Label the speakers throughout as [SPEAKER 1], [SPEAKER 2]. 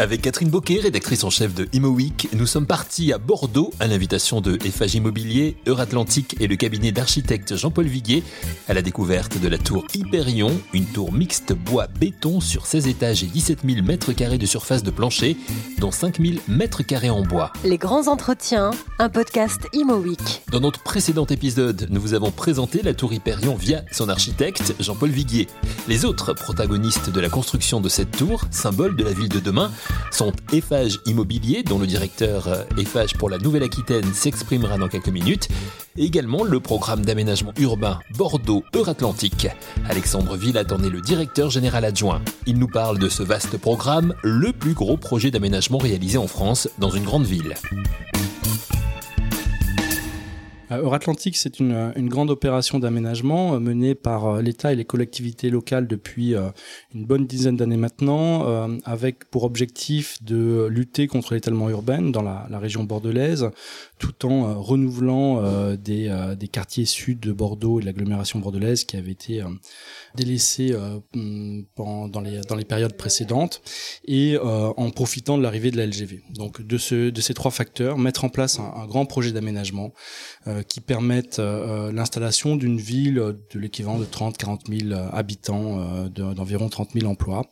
[SPEAKER 1] Avec Catherine Boquet, rédactrice en chef de Imo nous sommes partis à Bordeaux à l'invitation de Eiffage Immobilier, Euratlantique et le cabinet d'architecte Jean-Paul Viguier à la découverte de la tour Hyperion, une tour mixte bois-béton sur 16 étages et 17 000 mètres carrés de surface de plancher, dont 5 000 mètres carrés en bois.
[SPEAKER 2] Les grands entretiens, un podcast Imo
[SPEAKER 1] Dans notre précédent épisode, nous vous avons présenté la tour Hyperion via son architecte Jean-Paul Viguier. Les autres protagonistes de la construction de cette tour, symbole de la ville de demain, sont Eiffage Immobilier, dont le directeur euh, Eiffage pour la Nouvelle-Aquitaine s'exprimera dans quelques minutes, et également le programme d'aménagement urbain Bordeaux-Euratlantique. Alexandre Villat en est le directeur général adjoint. Il nous parle de ce vaste programme, le plus gros projet d'aménagement réalisé en France dans une grande ville.
[SPEAKER 3] Euh, Euratlantique, c'est une, grande opération d'aménagement euh, menée par euh, l'État et les collectivités locales depuis une bonne dizaine d'années maintenant, avec pour objectif de lutter contre l'étalement urbain dans la, région bordelaise, tout en renouvelant des, quartiers sud de Bordeaux et de l'agglomération bordelaise qui avaient été délaissés mm, dans, les, périodes précédentes, et en profitant de l'arrivée de la LGV. Donc de, ce, de ces trois facteurs, mettre en place un, grand projet d'aménagement qui permettent euh, euh, l'installation d'une ville de l'équivalent de 30-40 000 habitants, d'environ 30 000 emplois.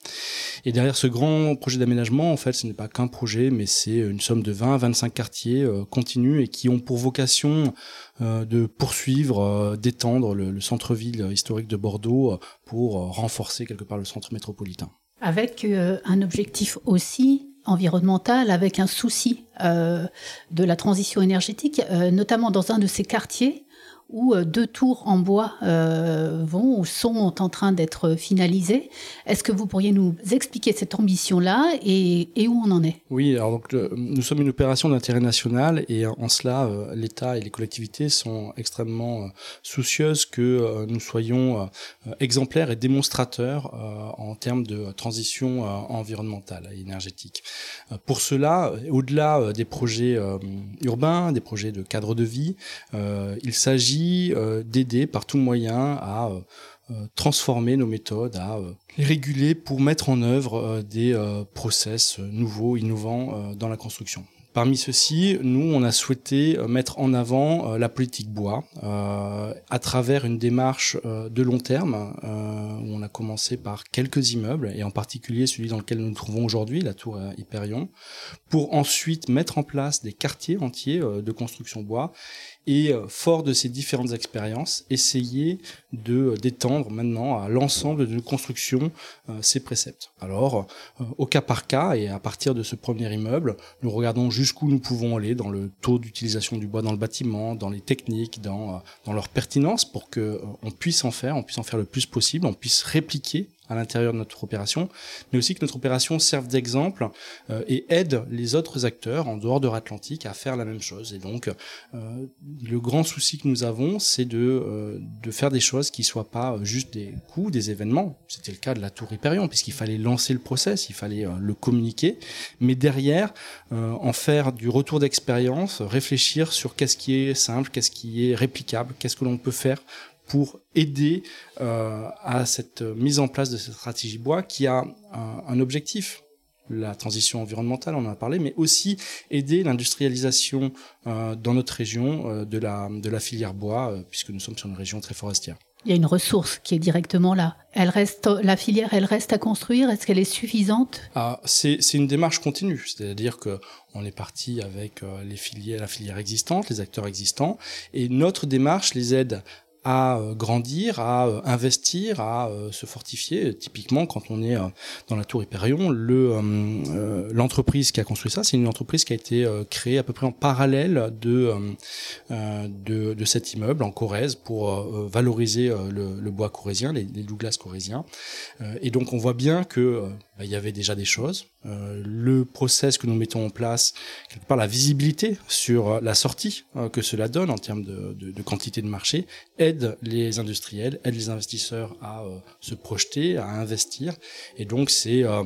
[SPEAKER 3] Et derrière ce grand projet d'aménagement, en fait, ce n'est pas qu'un projet, mais c'est une somme de 20 à 25 quartiers continus et qui ont pour vocation de poursuivre, d'étendre le centre-ville historique de Bordeaux pour renforcer quelque part le centre métropolitain.
[SPEAKER 4] Avec un objectif aussi environnementale avec un souci euh, de la transition énergétique, euh, notamment dans un de ces quartiers où euh, deux tours en bois euh, vont ou sont en train d'être finalisées. Est-ce que vous pourriez nous expliquer cette ambition-là et, où on en est?
[SPEAKER 3] Oui, alors donc nous sommes une opération d'intérêt national et en cela, euh, l'État et les collectivités sont extrêmement euh, soucieuses que euh, nous soyons exemplaires et démonstrateurs en termes de transition environnementale et énergétique. pour cela, au-delà des projets urbains, des projets de cadre de vie, il s'agit euh, d'aider par tout moyen à euh, euh, transformer nos méthodes, à les réguler pour mettre en œuvre des process nouveaux, innovants dans la construction. Parmi ceux-ci, nous, on a souhaité mettre en avant la politique bois à travers une démarche de long terme où on a commencé par quelques immeubles et en particulier celui dans lequel nous nous trouvons aujourd'hui, la tour Hyperion, pour ensuite mettre en place des quartiers entiers de construction bois et euh, fort de ces différentes expériences, essayer de euh, d'étendre maintenant à l'ensemble de nos constructions euh, ces préceptes. Alors, au cas par cas et à partir de ce premier immeuble, nous regardons jusqu'où nous pouvons aller dans le taux d'utilisation du bois dans le bâtiment, dans les techniques, dans dans leur pertinence pour que on puisse en faire, on puisse en faire le plus possible, on puisse répliquer à l'intérieur de notre opération, mais aussi que notre opération serve d'exemple euh, et aide les autres acteurs en dehors de l'Atlantique à faire la même chose. Et donc, euh, le grand souci que nous avons, c'est de, euh, de faire des choses qui soient pas juste des coups, des événements. C'était le cas de la Tour Hyperion, puisqu'il fallait lancer le process, il fallait le communiquer, mais derrière, en faire du retour d'expérience, réfléchir sur qu'est-ce qui est simple, qu'est-ce qui est réplicable, qu'est-ce que l'on peut faire pour aider euh, à cette mise en place de cette stratégie bois qui a un, un, objectif la transition environnementale, on en a parlé, mais aussi aider l'industrialisation euh, dans notre région euh, de, la, de la filière bois, euh, puisque nous sommes sur une région très forestière.
[SPEAKER 4] Il y a une ressource qui est directement là. Elle reste, la filière, elle reste à construire? Est-ce qu'elle est suffisante?
[SPEAKER 3] Ah, C'est une démarche continue, c'est-à-dire que on est parti avec les filières, la filière existante, les acteurs existants, et notre démarche les aide à euh, grandir, à euh, investir, à euh, se fortifier. Typiquement, quand on est dans la tour Hyperion, le l'entreprise qui a construit ça, c'est une entreprise qui a été créée à peu près en parallèle de de, de cet immeuble en Corrèze pour valoriser le, le, bois corrézien, les, les Douglas corréziens. et donc, on voit bien que il y avait déjà des choses. le process que nous mettons en place, quelque part la visibilité sur la sortie que cela donne en termes de, de, de quantité de marché, aide les industriels, aide les investisseurs à euh, se projeter, à investir. Et donc c'est euh,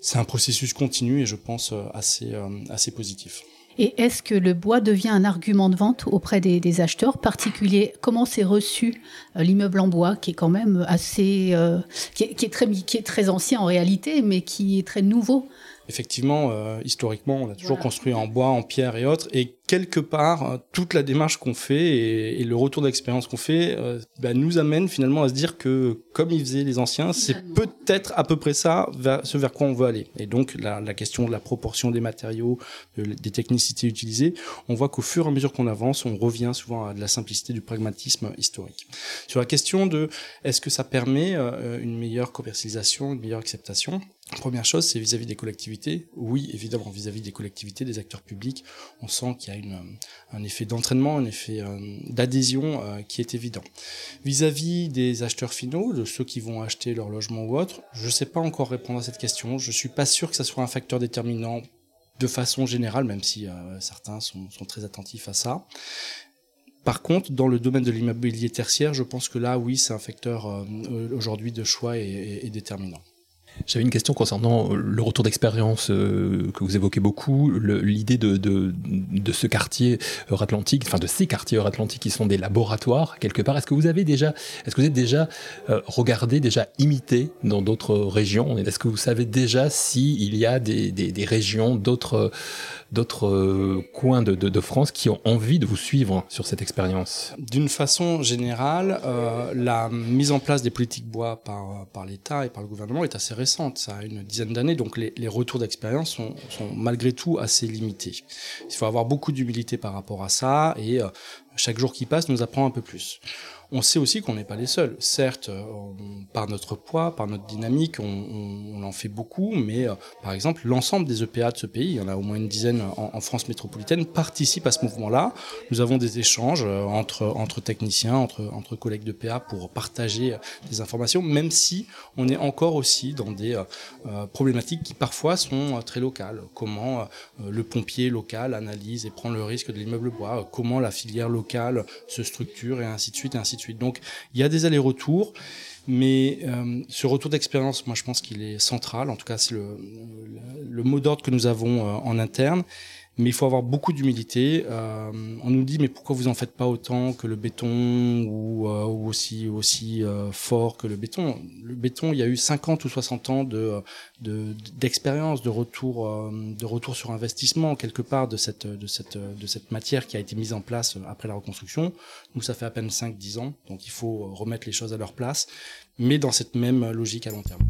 [SPEAKER 3] c'est un processus continu et je pense euh, assez assez positif.
[SPEAKER 4] Et est-ce que le bois devient un argument de vente auprès des, acheteurs particuliers? Comment c'est reçu euh, l'immeuble en bois, qui est quand même assez, euh, qui, est, très, qui est très ancien en réalité, mais qui est très nouveau?
[SPEAKER 3] Effectivement, euh, historiquement, on a toujours construit en bois, en pierre et autres. Et quelque part, euh, toute la démarche qu'on fait et, le retour d'expérience qu'on fait euh, bah, nous amène finalement à se dire que, comme ils faisaient les anciens, c'est peut-être à peu près ça vers, ce vers quoi on veut aller. Et donc, la, la question de la proportion des matériaux, des technicités utilisées, on voit qu'au fur et à mesure qu'on avance, on revient souvent à de la simplicité, du pragmatisme historique. Sur la question de est-ce que ça permet une meilleure commercialisation, une meilleure acceptation? Première chose, c'est vis-à-vis des collectivités. Oui, évidemment, vis-à-vis des collectivités, des acteurs publics, on sent qu'il y a une, un effet d'entraînement, un effet euh, d'adhésion euh, qui est évident. Vis-à-vis des acheteurs finaux, de ceux qui vont acheter leur logement ou autre, je ne sais pas encore répondre à cette question. Je suis pas sûr que ça soit un facteur déterminant de façon générale, même si euh, certains sont, très attentifs à ça. Par contre, dans le domaine de l'immobilier tertiaire, je pense que là, oui, c'est un facteur aujourd'hui de choix et déterminant.
[SPEAKER 1] J'avais une question concernant le retour d'expérience euh, que vous évoquez beaucoup, l'idée de, ce quartier Atlantique, enfin de ces quartiers Atlantiques qui sont des laboratoires quelque part. Est-ce que vous avez déjà, est-ce que vous êtes déjà euh, regardé, déjà imité dans d'autres régions? Est-ce que vous savez déjà s'il y a des, régions, d'autres euh, coins de, France qui ont envie de vous suivre sur cette expérience?
[SPEAKER 3] D'une façon générale, euh, la mise en place des politiques bois par, par l'État et par le gouvernement est assez récente, ça a une dizaine d'années, donc les, retours d'expérience sont, sont, malgré tout assez limités. Il faut avoir beaucoup d'humilité par rapport à ça et euh, chaque jour qui passe nous apprend un peu plus. On sait aussi qu'on n'est pas les seuls. Certes, euh, par notre poids, par notre dynamique, on, en fait beaucoup, mais euh, par exemple, l'ensemble des EPA de ce pays, il y en a au moins une dizaine en, France métropolitaine, participent à ce mouvement-là. Nous avons des échanges euh, entre, techniciens, entre, entre collègues d'EPA pour partager des informations, même si on est encore aussi dans des problématiques qui parfois sont très locales. Comment le pompier local analyse et prend le risque de l'immeuble bois, comment la filière locale se structure et ainsi de suite et ainsi de suite. Donc il y a des allers-retours, mais euh, ce retour d'expérience, moi je pense qu'il est central. En tout cas, c'est le, mot d'ordre que nous avons euh, en interne mais il faut avoir beaucoup d'humilité. Euh, on nous dit mais pourquoi vous en faites pas autant que le béton ou, euh, aussi aussi euh, fort que le béton? Le béton, il y a eu 50 ou 60 ans de d'expérience, de, retour euh, de retour sur investissement quelque part de cette de cette de cette matière qui a été mise en place après la reconstruction. Nous ça fait à peine 5 10 ans, donc il faut remettre les choses à leur place mais dans cette même logique à long terme.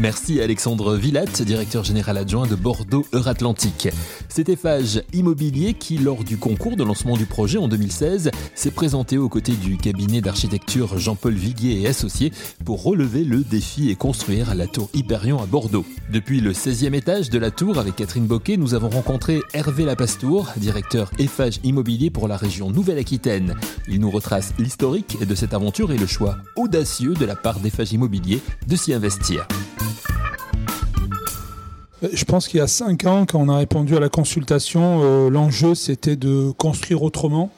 [SPEAKER 1] Merci Alexandre Villatte, directeur général adjoint de Bordeaux Euratlantique. C'était Fage Immobilier qui, lors du concours de lancement du projet en 2016, s'est présenté aux côtés du cabinet d'architecture Jean-Paul Viguier et associés pour relever le défi et construire la tour Hyperion à Bordeaux. Depuis le 16e étage de la tour avec Catherine Boquet, nous avons rencontré Hervé Lapastour, directeur Eiffage Immobilier pour la région Nouvelle-Aquitaine. Il nous retrace l'historique de cette aventure et le choix audacieux de la part d'Eiffage Immobilier de s'y investir.
[SPEAKER 5] Je pense qu'il y a cinq ans, quand on a répondu à la consultation, euh, l'enjeu c'était de construire autrement.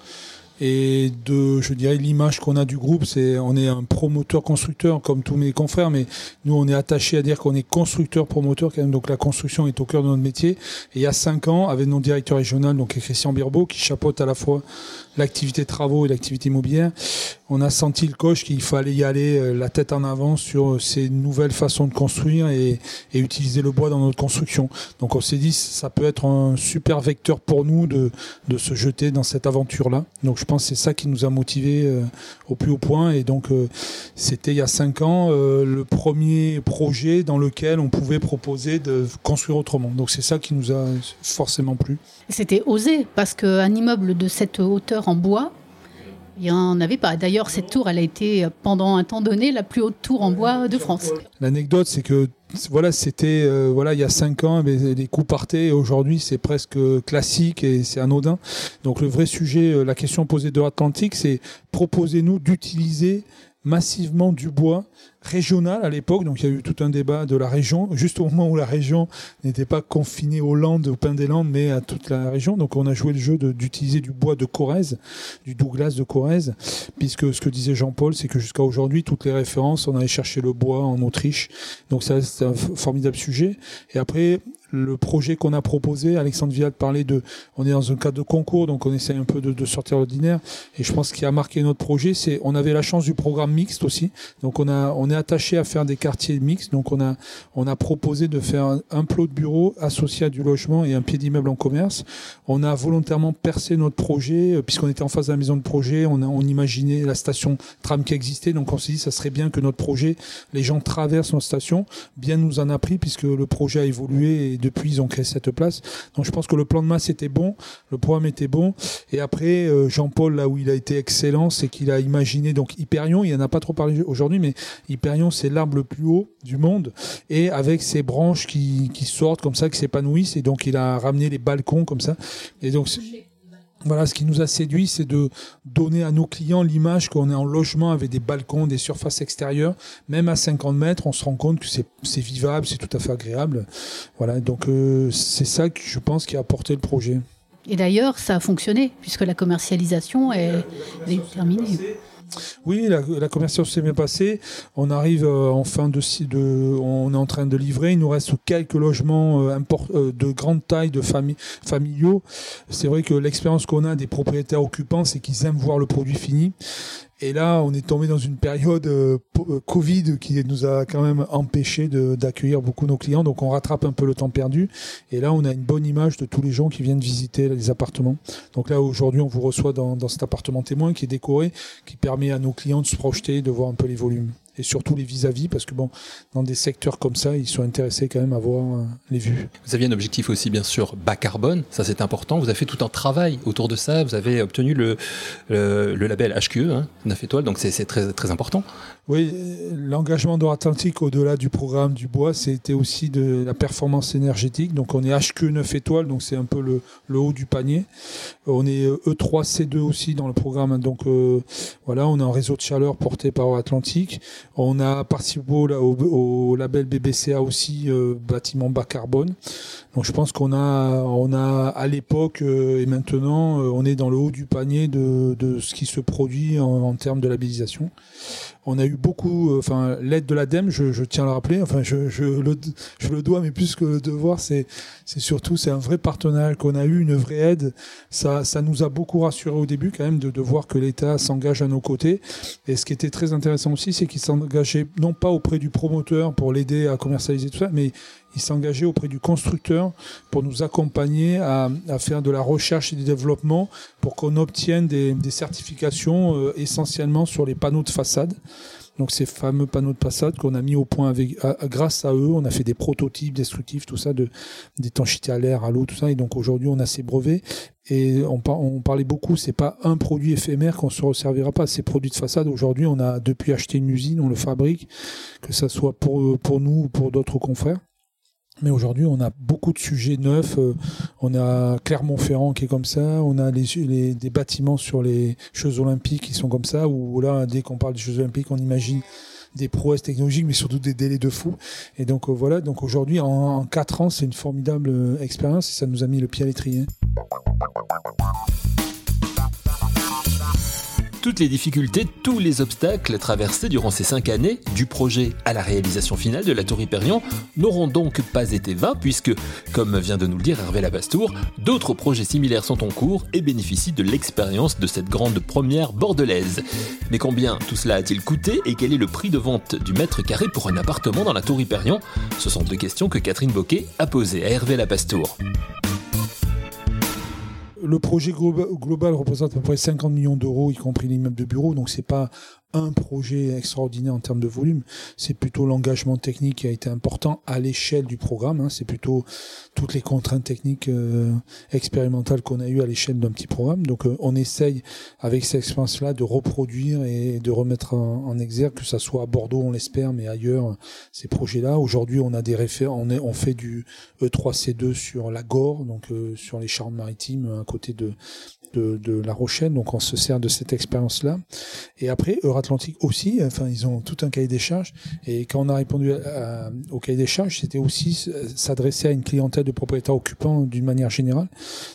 [SPEAKER 5] Et de, je dirais, l'image qu'on a du groupe, c'est on est un promoteur constructeur comme tous mes confrères, mais nous on est attaché à dire qu'on est constructeur promoteur, donc la construction est au cœur de notre métier. Et il y a cinq ans, avec notre directeur régional, donc Christian Birbeau, qui chapeaute à la fois l'activité travaux et l'activité immobilière, on a senti le coche qu'il fallait y aller euh, la tête en avant sur ces nouvelles façons de construire et, et utiliser le bois dans notre construction. Donc on s'est dit ça peut être un super vecteur pour nous de, de se jeter dans cette aventure-là. Donc je pense que c'est ça qui nous a motivés euh, au plus haut point. Et donc euh, c'était il y a cinq ans le premier projet dans lequel on pouvait proposer de construire autrement. Donc c'est ça qui nous a forcément plu.
[SPEAKER 4] C'était osé parce qu'un immeuble de cette hauteur en bois. Il n'y en avait pas. D'ailleurs, cette tour, elle a été pendant un temps donné la plus haute tour en bois de France.
[SPEAKER 5] L'anecdote, c'est que voilà, c'était euh, voilà il y a cinq ans, les coups partaient. Aujourd'hui, c'est presque classique et c'est anodin. Donc le vrai sujet, euh, la question posée de l'Atlantique, c'est proposez-nous d'utiliser massivement du bois régional à l'époque. Donc il y a eu tout un débat de la région, juste au moment où la région n'était pas confinée aux Landes, au Pain des Landes, mais à toute la région. Donc on a joué le jeu d'utiliser du bois de Corrèze, du Douglas de Corrèze, puisque ce que disait Jean-Paul, c'est que jusqu'à aujourd'hui, toutes les références, on allait chercher le bois en Autriche. Donc ça, c'est un formidable sujet. Et après, le projet qu'on a proposé, Alexandre Vial parlait de, on est dans un cadre de concours, donc on essaie un peu de, de sortir l'ordinaire. Et je pense qu'il qui a marqué notre projet, c'est, on avait la chance du programme mixte aussi. Donc on a, on est attaché à faire des quartiers mixtes. Donc on a, on a proposé de faire un, un plot de bureau associé à du logement et un pied d'immeuble en commerce. On a volontairement percé notre projet, euh, puisqu'on était en face de la maison de projet. On a, on imaginait la station tram qui existait. Donc on s'est dit, ça serait bien que notre projet, les gens traversent notre station. Bien nous en a pris, puisque le projet a évolué depuis ils ont créé cette place. Donc je pense que le plan de masse était bon, le programme était bon. Et après, euh, Jean-Paul, là où il a été excellent, c'est qu'il a imaginé donc Hyperion. Il n'y en a pas trop parlé aujourd'hui, mais Hyperion, c'est l'arbre le plus haut du monde et avec ses branches qui, qui sortent comme ça, qui s'épanouissent. Et donc il a ramené les balcons comme ça. Et donc voilà, ce qui nous a séduit, c'est de donner à nos clients l'image qu'on est en logement avec des balcons, des surfaces extérieures. Même à 50 mètres, on se rend compte que c'est vivable, c'est tout à fait agréable. Voilà, donc euh, c'est ça que je pense qui a apporté le projet.
[SPEAKER 4] Et d'ailleurs, ça a fonctionné, puisque la commercialisation est, est terminée.
[SPEAKER 5] Oui, la, la s'est bien passée. On arrive euh, en fin de, de, on est en train de livrer. Il nous reste quelques logements euh, import, euh, de grande taille, de famille, familiaux. C'est vrai que l'expérience qu'on a des propriétaires occupants, c'est qu'ils aiment voir le produit fini. Et là, on est tombé dans une période euh, euh, Covid qui nous a quand même empêché d'accueillir beaucoup nos clients. Donc on rattrape un peu le temps perdu. Et là, on a une bonne image de tous les gens qui viennent visiter les appartements. Donc là, aujourd'hui, on vous reçoit dans, dans cet appartement témoin qui est décoré, qui permet à nos clients de se projeter, de voir un peu les volumes et surtout les vis-à-vis, parce que bon, dans des secteurs comme ça, ils sont intéressés quand même à voir euh, les vues.
[SPEAKER 1] Vous aviez un objectif aussi, bien sûr, bas carbone, ça c'est important. Vous avez fait tout un travail autour de ça. Vous avez obtenu le, label HQE, hein, 9 étoiles, donc c'est très important.
[SPEAKER 5] Oui, l'engagement d'Or-Atlantique au-delà du programme du bois, c'était aussi de la performance énergétique. Donc on est HQ 9 étoiles, donc c'est un peu le, haut du panier. On est E3C2 aussi dans le programme. Donc euh, voilà, on est un réseau de chaleur porté par Or-Atlantique. On a participé au, au, label BBCA aussi, euh, bâtiment bas carbone. Donc je pense qu'on a, on a à l'époque euh, et maintenant, euh, on est dans le haut du panier de, de ce qui se produit en, en termes de labellisation. On a eu beaucoup, euh, enfin l'aide de l'ADEME, je, je, tiens à le rappeler, enfin je, je, le, je le dois, mais plus que le devoir, c'est surtout c'est un vrai partenariat qu'on a eu, une vraie aide. Ça, ça nous a beaucoup rassuré au début quand même de, de voir que l'État s'engage à nos côtés. Et ce qui était très intéressant aussi, c'est qu'il s'engageait non pas auprès du promoteur pour l'aider à commercialiser tout ça, mais il s'engageait auprès du constructeur pour nous accompagner à, faire de la recherche et du développement pour qu'on obtienne des, certifications euh, essentiellement sur les panneaux de façade. Donc ces fameux panneaux de façade qu'on a mis au point grâce à eux, on a fait des prototypes destructifs, tout ça, de d'étanchéité à l'air, à l'eau, tout ça. Et donc aujourd'hui, on a ces brevets. Et on, on parlait beaucoup, c'est pas un produit éphémère qu'on se resservira pas. Ces produits de façade, aujourd'hui, on a depuis acheté une usine, on le fabrique, que ça soit pour pour nous ou pour d'autres confrères. Mais aujourd'hui, on a beaucoup de sujets neufs. Euh, on a Clermont-Ferrand qui est comme ça. On a des bâtiments sur les Jeux Olympiques qui sont comme ça. Où là, dès qu'on parle des Jeux Olympiques, on imagine des prouesses technologiques, mais surtout des délais de fou. Et donc euh, voilà. Donc aujourd'hui, en, en 4 ans, c'est une formidable euh, expérience et ça nous a mis le pied à l'étrier.
[SPEAKER 1] Toutes les difficultés, tous les obstacles traversés durant ces cinq années, du projet à la réalisation finale de la Tour Hyperion, n'auront donc pas été vains puisque, comme vient de nous le dire Hervé Labastour, d'autres projets similaires sont en cours et bénéficient de l'expérience de cette grande première bordelaise. Mais combien tout cela a-t-il coûté et quel est le prix de vente du mètre carré pour un appartement dans la Tour Hyperion? Ce sont deux questions que Catherine Boquet a posées à Hervé Labastour
[SPEAKER 5] le projet global, représente à peu près 50 millions d'euros, y compris l'immeuble de bureau. Donc c'est pas un projet extraordinaire en termes de volume, c'est plutôt l'engagement technique qui a été important à l'échelle du programme. Hein. C'est plutôt toutes les contraintes techniques euh, expérimentales qu'on a eues à l'échelle d'un petit programme. Donc euh, on essaye avec cette expérience-là de reproduire et de remettre en, exergue, que ça soit à Bordeaux, on l'espère, mais ailleurs, ces projets-là. Aujourd'hui, on a des référents, on, fait du E3C2 sur la Gore, donc euh, sur les Charentes-Maritimes, à côté de, La Rochelle. Donc on se sert de cette expérience-là. Et après, Atlantique aussi. Enfin, ils ont tout un cahier des charges. Et quand on a répondu au cahier des charges, c'était aussi s'adresser à une clientèle de propriétaires occupants d'une manière générale.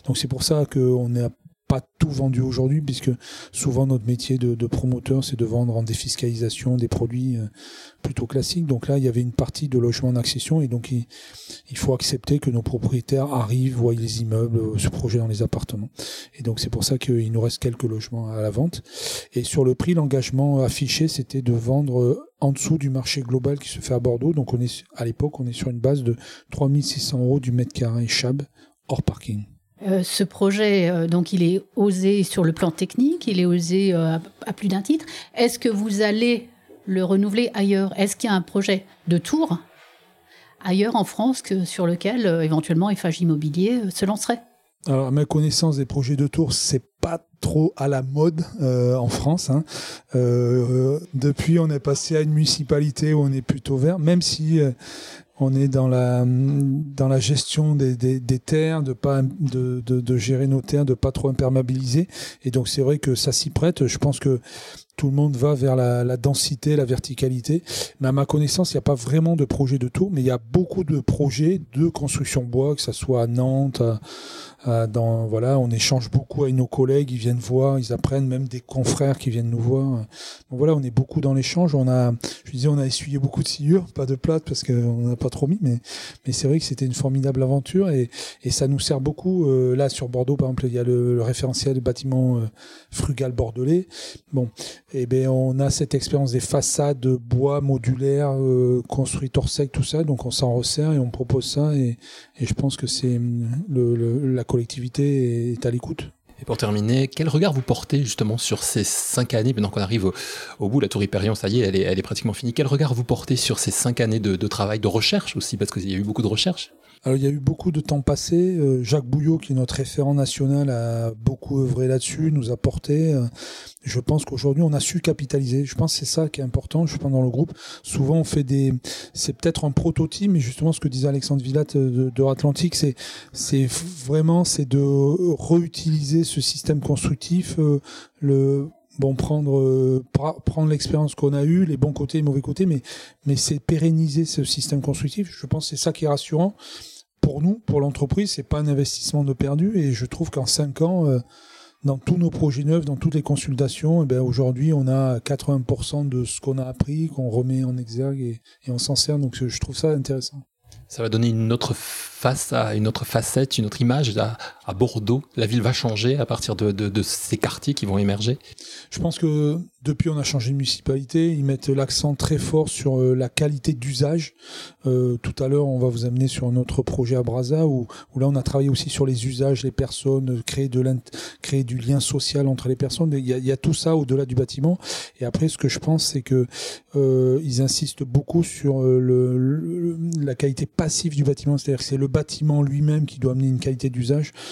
[SPEAKER 5] Donc c'est pour ça qu'on est pas tout vendu aujourd'hui, puisque souvent notre métier de, promoteur, c'est de vendre en défiscalisation des produits euh, plutôt classiques. Donc là, il y avait une partie de logement en accession, et donc il, faut accepter que nos propriétaires arrivent, voient les immeubles, euh, se projettent dans les appartements. Et donc c'est pour ça qu'il nous reste quelques logements à la vente. Et sur le prix, l'engagement affiché, c'était de vendre euh, en dessous du marché global qui se fait à Bordeaux. Donc on est à l'époque, on est sur une base de 3600 euros du mètre carré Chab hors parking.
[SPEAKER 4] Euh, ce projet, euh, donc, il est osé sur le plan technique, il est osé euh, à, plus d'un titre. Est-ce que vous allez le renouveler ailleurs? Est-ce qu'il y a un projet de tour ailleurs en France sur lequel éventuellement FH Immobilier se lancerait?
[SPEAKER 5] Alors, à ma connaissance des projets de tour, c'est pas trop à la mode en France. Hein. depuis, on est passé à une municipalité où on est plutôt vert, même si on est dans la dans la gestion des, des, terres, de pas de, de, gérer nos terres, de pas trop imperméabiliser. Et donc c'est vrai que ça s'y prête. Je pense que tout le monde va vers la, densité, la verticalité. Mais à ma connaissance, il n'y a pas vraiment de projet de tour, mais il y a beaucoup de projets de construction bois, que ça soit à Nantes, dans, voilà, on échange beaucoup avec nos collègues, ils viennent voir, ils apprennent, même des confrères qui viennent nous voir. Donc voilà, on est beaucoup dans l'échange. On a, je disais, on a essuyé beaucoup de sciures, pas de plate parce qu'on n'a pas trop mis, mais, mais c'est vrai que c'était une formidable aventure et, et ça nous sert beaucoup. Euh, là, sur Bordeaux, par exemple, il y a le, référentiel du bâtiment euh, frugal bordelais. Bon, eh ben on a cette expérience des façades de bois modulaires euh, construites hors sec, tout ça. Donc on s'en resserre et on propose ça et, et je pense que c'est le, le, la collectivité est à l'écoute.
[SPEAKER 1] Et pour terminer, quel regard vous portez justement sur ces cinq années, maintenant qu'on arrive au, bout, la Tour Hyperion, ça y est, elle est, elle est pratiquement finie. Quel regard vous portez sur ces cinq années de, de travail, de recherche aussi, parce qu'il y a eu beaucoup de recherche
[SPEAKER 5] alors, il y a eu beaucoup de temps passé. Euh, Jacques Bouillot, qui est notre référent national, a beaucoup œuvré là-dessus, nous a porté. Euh, je pense qu'aujourd'hui, on a su capitaliser. Je pense que c'est ça qui est important. Je pense dans le groupe, souvent on fait des, c'est peut-être un prototype, mais justement ce que disait Alexandre Villat de, de Atlantique, c'est, c'est vraiment, c'est de réutiliser ce système constructif, euh, le bon prendre prendre l'expérience qu'on a eue, les bons côtés, les mauvais côtés, mais mais c'est pérenniser ce système constructif. Je pense que c'est ça qui est rassurant pour nous, pour l'entreprise, c'est pas un investissement de perdu. Et je trouve qu'en cinq ans, euh, dans tous nos projets neufs, dans toutes les consultations, eh ben aujourd'hui, on a 80% de ce qu'on a appris, qu'on remet en exergue et, on s'en sert. Donc je trouve ça intéressant.
[SPEAKER 1] Ça va donner une autre face à une autre facette, une autre image à Bordeaux. La ville va changer à partir de, ces quartiers qui vont émerger?
[SPEAKER 5] Je pense que depuis on a changé de municipalité, ils mettent l'accent très fort sur euh, la qualité d'usage. Euh, tout à l'heure, on va vous amener sur notre projet à Brazza où, là on a travaillé aussi sur les usages, les personnes, créer de créer du lien social entre les personnes. Il y a, tout ça au-delà du bâtiment. Et après, ce que je pense, c'est que euh, ils insistent beaucoup sur euh, la qualité passive du bâtiment, c'est-à-dire que c'est le bâtiment lui-même qui doit amener une qualité d'usage.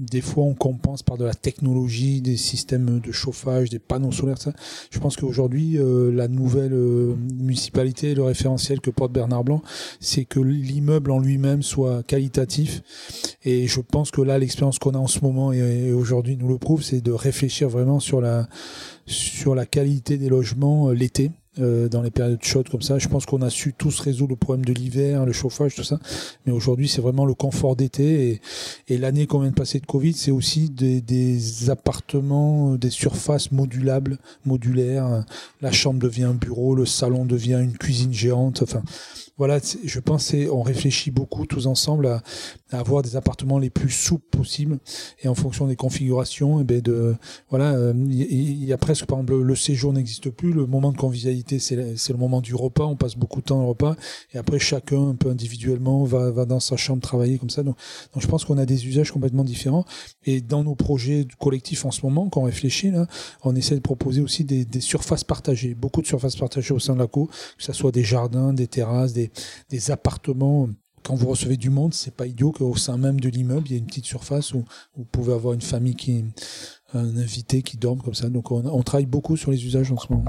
[SPEAKER 5] Des fois, on compense par de la technologie, des systèmes de chauffage, des panneaux solaires. Ça. Je pense qu'aujourd'hui, euh, la nouvelle euh, municipalité, le référentiel que porte Bernard Blanc, c'est que l'immeuble en lui-même soit qualitatif. Et je pense que là, l'expérience qu'on a en ce moment et, aujourd'hui nous le prouve, c'est de réfléchir vraiment sur la sur la qualité des logements euh, l'été dans les périodes chaudes comme ça. Je pense qu'on a su tous résoudre le problème de l'hiver, le chauffage, tout ça. Mais aujourd'hui, c'est vraiment le confort d'été. Et, et l'année qu'on vient de passer de Covid, c'est aussi des, appartements, des surfaces modulables, modulaires. La chambre devient un bureau, le salon devient une cuisine géante. Voilà, je pense on réfléchit beaucoup tous ensemble à, avoir des appartements les plus souples possibles. Et en fonction des configurations, et eh ben de voilà, il euh, y, a presque par exemple le, séjour n'existe plus, le moment de convivialité c'est le moment du repas, on passe beaucoup de temps au repas. Et après chacun un peu individuellement va, va dans sa chambre travailler comme ça. Donc, je pense qu'on a des usages complètement différents. Et dans nos projets collectifs en ce moment, quand on réfléchit là, on essaie de proposer aussi des, des surfaces partagées, beaucoup de surfaces partagées au sein de la co, que ce soit des jardins, des terrasses, des des, appartements quand vous recevez du monde, c'est pas idiot qu'au sein même de l'immeuble, il y a une petite surface où, vous pouvez avoir une famille qui, un invité qui dorme comme ça. Donc on, on travaille beaucoup sur les usages en ce moment.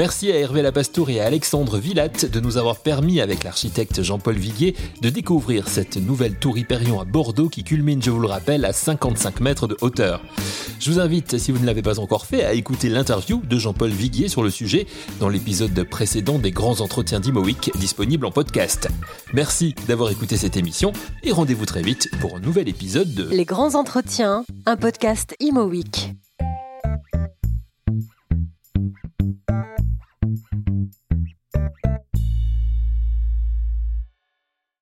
[SPEAKER 1] Merci à Hervé Lapastour et à Alexandre Villatte de nous avoir permis, avec l'architecte Jean-Paul Viguier, de découvrir cette nouvelle tour Hyperion à Bordeaux qui culmine, je vous le rappelle, à 55 mètres de hauteur. Je vous invite, si vous ne l'avez pas encore fait, à écouter l'interview de Jean-Paul Viguier sur le sujet dans l'épisode précédent des grands entretiens d'Imo disponible en podcast. Merci d'avoir écouté cette émission et rendez-vous très vite pour un nouvel épisode de
[SPEAKER 2] Les grands entretiens, un podcast Imo Week.